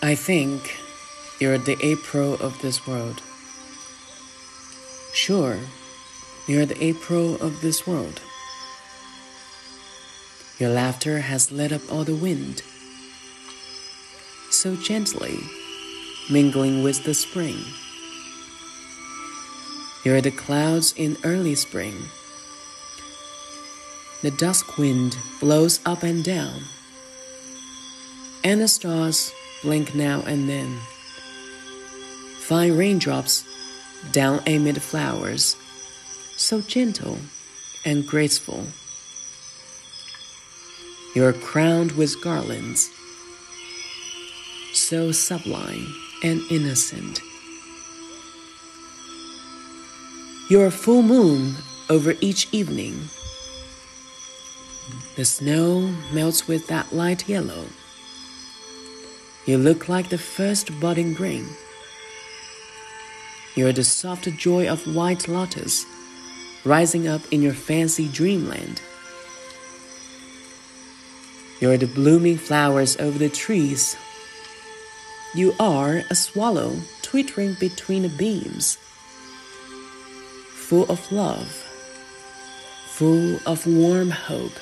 I think you're the April of this world. Sure, you're the April of this world. Your laughter has lit up all the wind, so gently, mingling with the spring. You're the clouds in early spring. The dusk wind blows up and down, and the stars blink now and then. Fine raindrops down amid flowers, so gentle and graceful. You're crowned with garlands, so sublime and innocent. You're a full moon over each evening. The snow melts with that light yellow. You look like the first budding grain. You're the soft joy of white lotus rising up in your fancy dreamland. You're the blooming flowers over the trees. You are a swallow twittering between the beams, full of love, full of warm hope.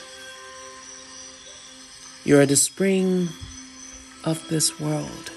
You're the spring of this world.